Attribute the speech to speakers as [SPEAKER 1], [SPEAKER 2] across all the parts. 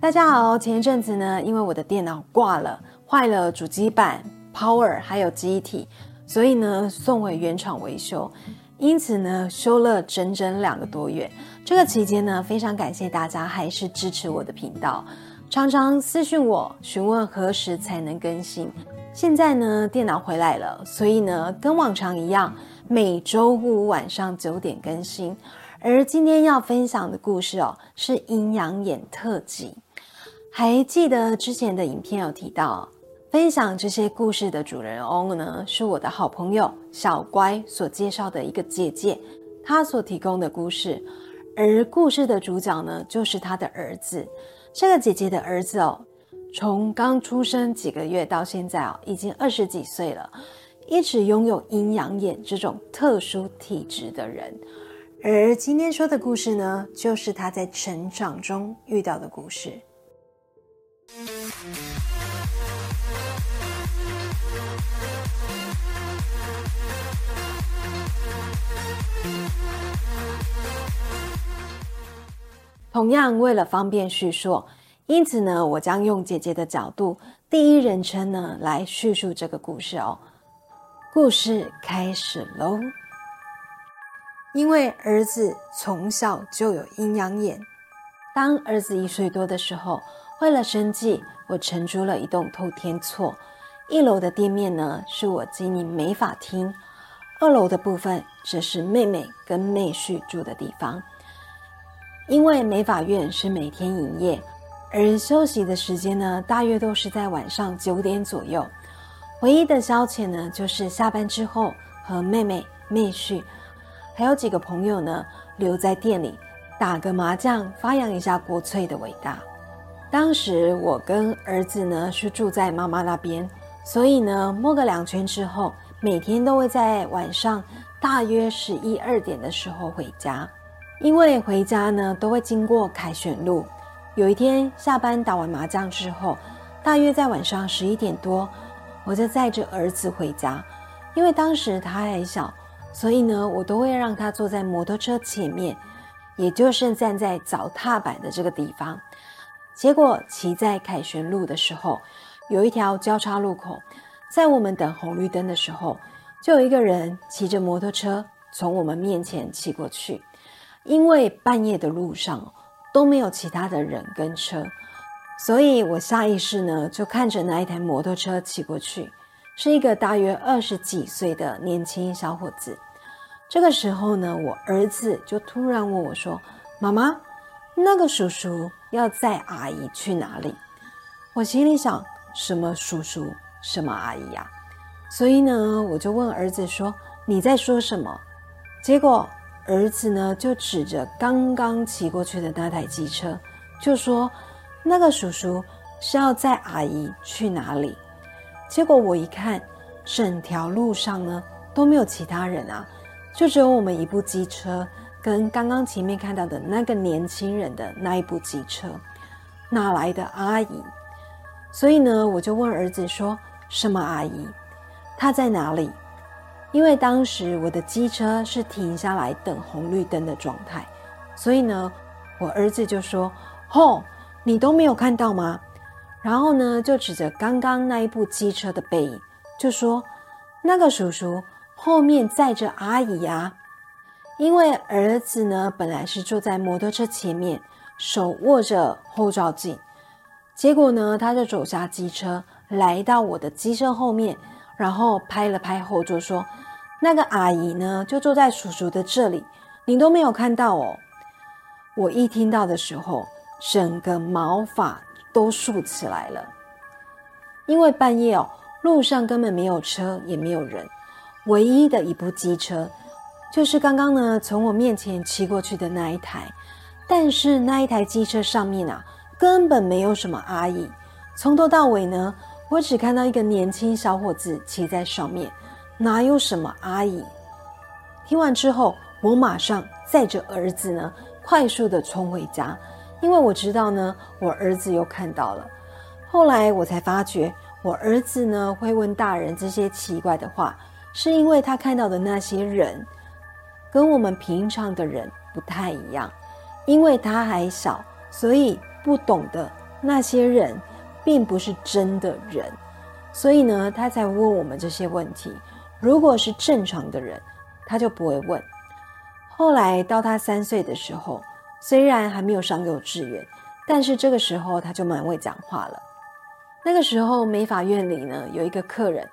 [SPEAKER 1] 大家好，前一阵子呢，因为我的电脑挂了，坏了主机板、Power 还有机体，所以呢送回原厂维修，因此呢修了整整两个多月。这个期间呢，非常感谢大家还是支持我的频道，常常私讯我询问何时才能更新。现在呢电脑回来了，所以呢跟往常一样，每周五晚上九点更新。而今天要分享的故事哦，是阴阳眼特辑。还记得之前的影片有提到，分享这些故事的主人翁呢，是我的好朋友小乖所介绍的一个姐姐，她所提供的故事。而故事的主角呢，就是她的儿子。这个姐姐的儿子哦，从刚出生几个月到现在哦，已经二十几岁了，一直拥有阴阳眼这种特殊体质的人。而今天说的故事呢，就是他在成长中遇到的故事。同样，为了方便叙述，因此呢，我将用姐姐的角度，第一人称呢来叙述这个故事哦。故事开始喽。因为儿子从小就有阴阳眼，当儿子一岁多的时候，为了生计，我承租了一栋透天厝。一楼的店面呢，是我经营美发厅；二楼的部分则是妹妹跟妹婿住的地方。因为美发院是每天营业，而休息的时间呢，大约都是在晚上九点左右。唯一的消遣呢，就是下班之后和妹妹、妹婿。还有几个朋友呢，留在店里打个麻将，发扬一下国粹的伟大。当时我跟儿子呢是住在妈妈那边，所以呢摸个两圈之后，每天都会在晚上大约十一二点的时候回家。因为回家呢都会经过凯旋路。有一天下班打完麻将之后，大约在晚上十一点多，我就载着儿子回家，因为当时他还小。所以呢，我都会让他坐在摩托车前面，也就是站在脚踏板的这个地方。结果骑在凯旋路的时候，有一条交叉路口，在我们等红绿灯的时候，就有一个人骑着摩托车从我们面前骑过去。因为半夜的路上都没有其他的人跟车，所以我下意识呢就看着那一台摩托车骑过去。是一个大约二十几岁的年轻小伙子。这个时候呢，我儿子就突然问我说：“妈妈，那个叔叔要载阿姨去哪里？”我心里想：什么叔叔，什么阿姨呀？所以呢，我就问儿子说：“你在说什么？”结果儿子呢就指着刚刚骑过去的那台机车，就说：“那个叔叔是要载阿姨去哪里？”结果我一看，整条路上呢都没有其他人啊，就只有我们一部机车跟刚刚前面看到的那个年轻人的那一部机车，哪来的阿姨？所以呢，我就问儿子说：“什么阿姨？她在哪里？”因为当时我的机车是停下来等红绿灯的状态，所以呢，我儿子就说：“吼，你都没有看到吗？”然后呢，就指着刚刚那一部机车的背影，就说：“那个叔叔后面载着阿姨呀。”因为儿子呢本来是坐在摩托车前面，手握着后照镜，结果呢他就走下机车，来到我的机车后面，然后拍了拍后座，说：“那个阿姨呢就坐在叔叔的这里，你都没有看到哦。”我一听到的时候，整个毛发。都竖起来了，因为半夜哦，路上根本没有车，也没有人，唯一的一部机车，就是刚刚呢从我面前骑过去的那一台，但是那一台机车上面啊，根本没有什么阿姨，从头到尾呢，我只看到一个年轻小伙子骑在上面，哪有什么阿姨？听完之后，我马上载着儿子呢，快速的冲回家。因为我知道呢，我儿子又看到了。后来我才发觉，我儿子呢会问大人这些奇怪的话，是因为他看到的那些人，跟我们平常的人不太一样。因为他还小，所以不懂得那些人并不是真的人，所以呢，他才问我们这些问题。如果是正常的人，他就不会问。后来到他三岁的时候，虽然还没有上幼稚园，但是这个时候他就蛮会讲话了。那个时候美法院里呢有一个客人，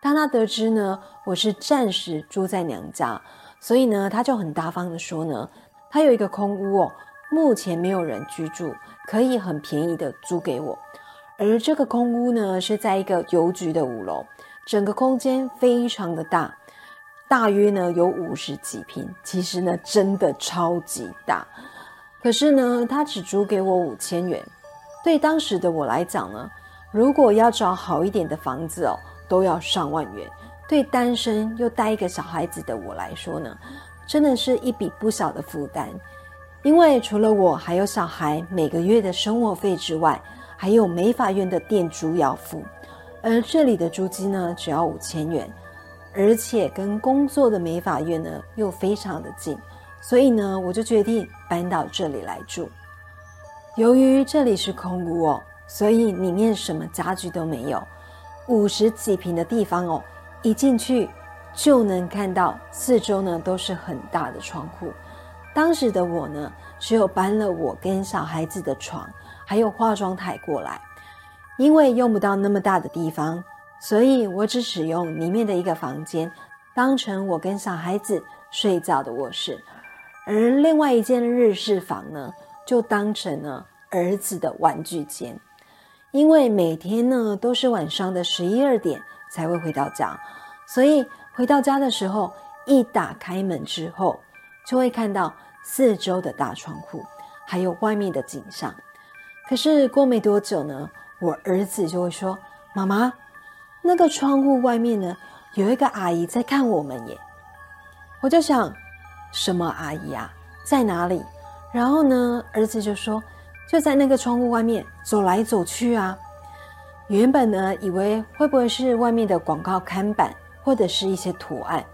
[SPEAKER 1] 当他得知呢我是暂时住在娘家，所以呢他就很大方的说呢，他有一个空屋哦。目前没有人居住，可以很便宜的租给我。而这个空屋呢，是在一个邮局的五楼，整个空间非常的大，大约呢有五十几平。其实呢，真的超级大。可是呢，他只租给我五千元。对当时的我来讲呢，如果要找好一点的房子哦，都要上万元。对单身又带一个小孩子的我来说呢，真的是一笔不小的负担。因为除了我还有小孩每个月的生活费之外，还有美法院的店租要付，而这里的租金呢只要五千元，而且跟工作的美法院呢又非常的近，所以呢我就决定搬到这里来住。由于这里是空屋哦，所以里面什么家具都没有，五十几平的地方哦，一进去就能看到四周呢都是很大的窗户。当时的我呢，只有搬了我跟小孩子的床，还有化妆台过来，因为用不到那么大的地方，所以我只使用里面的一个房间，当成我跟小孩子睡觉的卧室，而另外一间日式房呢，就当成了儿子的玩具间，因为每天呢都是晚上的十一二点才会回到家，所以回到家的时候，一打开门之后。就会看到四周的大窗户，还有外面的景象。可是过没多久呢，我儿子就会说：“妈妈，那个窗户外面呢，有一个阿姨在看我们耶。”我就想，什么阿姨啊，在哪里？然后呢，儿子就说：“就在那个窗户外面走来走去啊。”原本呢，以为会不会是外面的广告看板，或者是一些图案。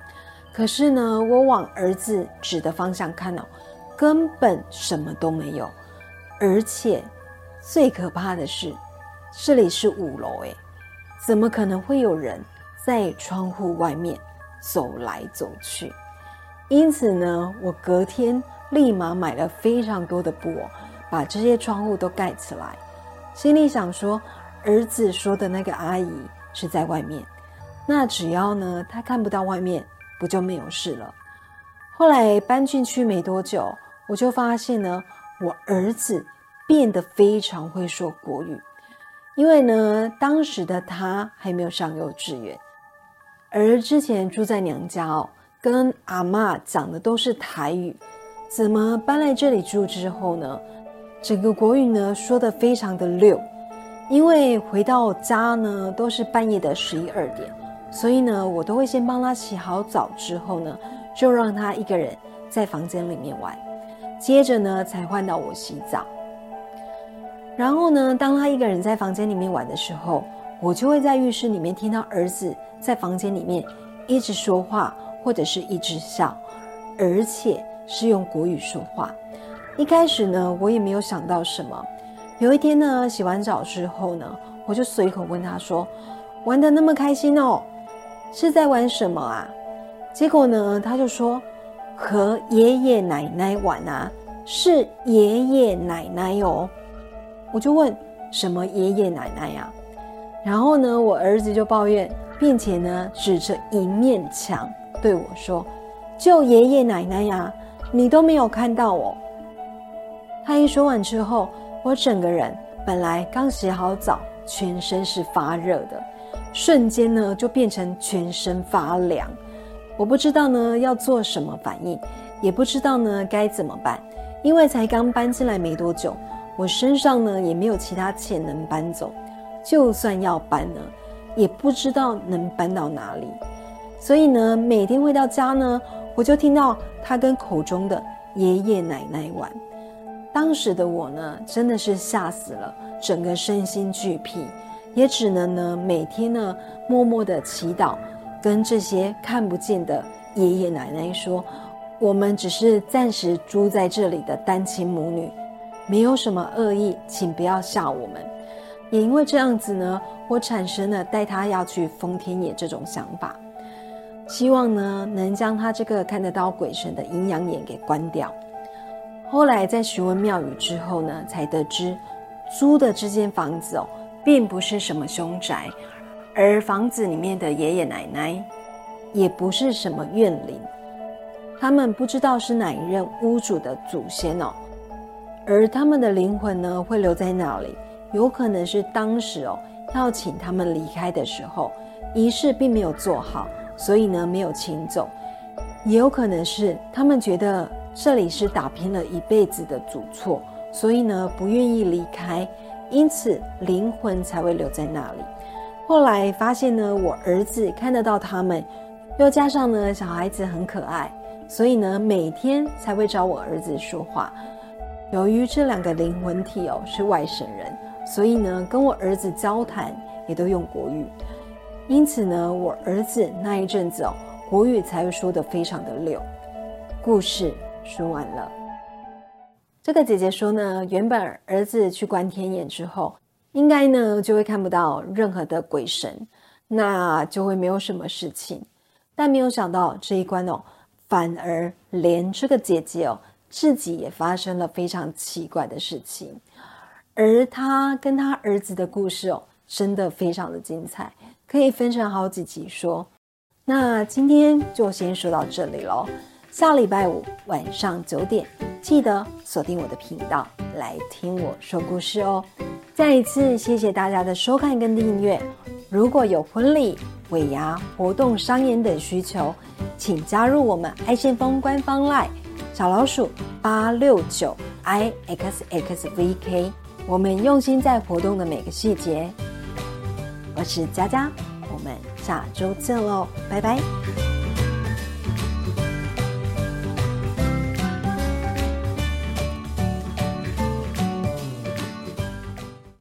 [SPEAKER 1] 可是呢，我往儿子指的方向看哦，根本什么都没有，而且最可怕的是，这里是五楼诶，怎么可能会有人在窗户外面走来走去？因此呢，我隔天立马买了非常多的布，把这些窗户都盖起来，心里想说，儿子说的那个阿姨是在外面，那只要呢，他看不到外面。不就没有事了？后来搬进去没多久，我就发现呢，我儿子变得非常会说国语。因为呢，当时的他还没有上幼稚园，而之前住在娘家哦，跟阿妈讲的都是台语。怎么搬来这里住之后呢？整个国语呢说的非常的溜。因为回到家呢都是半夜的十一二点。所以呢，我都会先帮他洗好澡，之后呢，就让他一个人在房间里面玩，接着呢，才换到我洗澡。然后呢，当他一个人在房间里面玩的时候，我就会在浴室里面听到儿子在房间里面一直说话，或者是一直笑，而且是用国语说话。一开始呢，我也没有想到什么。有一天呢，洗完澡之后呢，我就随口问他说：“玩的那么开心哦。”是在玩什么啊？结果呢，他就说和爷爷奶奶玩啊，是爷爷奶奶哦。我就问什么爷爷奶奶呀？然后呢，我儿子就抱怨，并且呢，指着一面墙对我说：“就爷爷奶奶呀，你都没有看到哦。”他一说完之后，我整个人本来刚洗好澡，全身是发热的。瞬间呢，就变成全身发凉。我不知道呢要做什么反应，也不知道呢该怎么办。因为才刚搬进来没多久，我身上呢也没有其他钱能搬走。就算要搬呢，也不知道能搬到哪里。所以呢，每天回到家呢，我就听到他跟口中的爷爷奶奶玩。当时的我呢，真的是吓死了，整个身心俱疲。也只能呢，每天呢，默默的祈祷，跟这些看不见的爷爷奶奶说，我们只是暂时住在这里的单亲母女，没有什么恶意，请不要吓我们。也因为这样子呢，我产生了带他要去封天野这种想法，希望呢能将他这个看得到鬼神的阴阳眼给关掉。后来在询问庙宇之后呢，才得知租的这间房子哦，并不是什么凶宅，而房子里面的爷爷奶奶也不是什么怨灵，他们不知道是哪一任屋主的祖先哦，而他们的灵魂呢会留在那里，有可能是当时哦要请他们离开的时候，仪式并没有做好，所以呢没有请走，也有可能是他们觉得。这里是打拼了一辈子的主厝，所以呢不愿意离开，因此灵魂才会留在那里。后来发现呢，我儿子看得到他们，又加上呢小孩子很可爱，所以呢每天才会找我儿子说话。由于这两个灵魂体哦是外省人，所以呢跟我儿子交谈也都用国语，因此呢我儿子那一阵子哦国语才会说得非常的溜。故事。说完了，这个姐姐说呢，原本儿子去观天眼之后，应该呢就会看不到任何的鬼神，那就会没有什么事情。但没有想到这一关哦，反而连这个姐姐哦自己也发生了非常奇怪的事情。而她跟她儿子的故事哦，真的非常的精彩，可以分成好几集说。那今天就先说到这里喽。下礼拜五晚上九点，记得锁定我的频道来听我说故事哦。再一次谢谢大家的收看跟订阅。如果有婚礼、尾牙、活动、商演等需求，请加入我们爱先锋官方 LINE 小老鼠八六九 i x x v k。我们用心在活动的每个细节。我是佳佳，我们下周见喽，拜拜。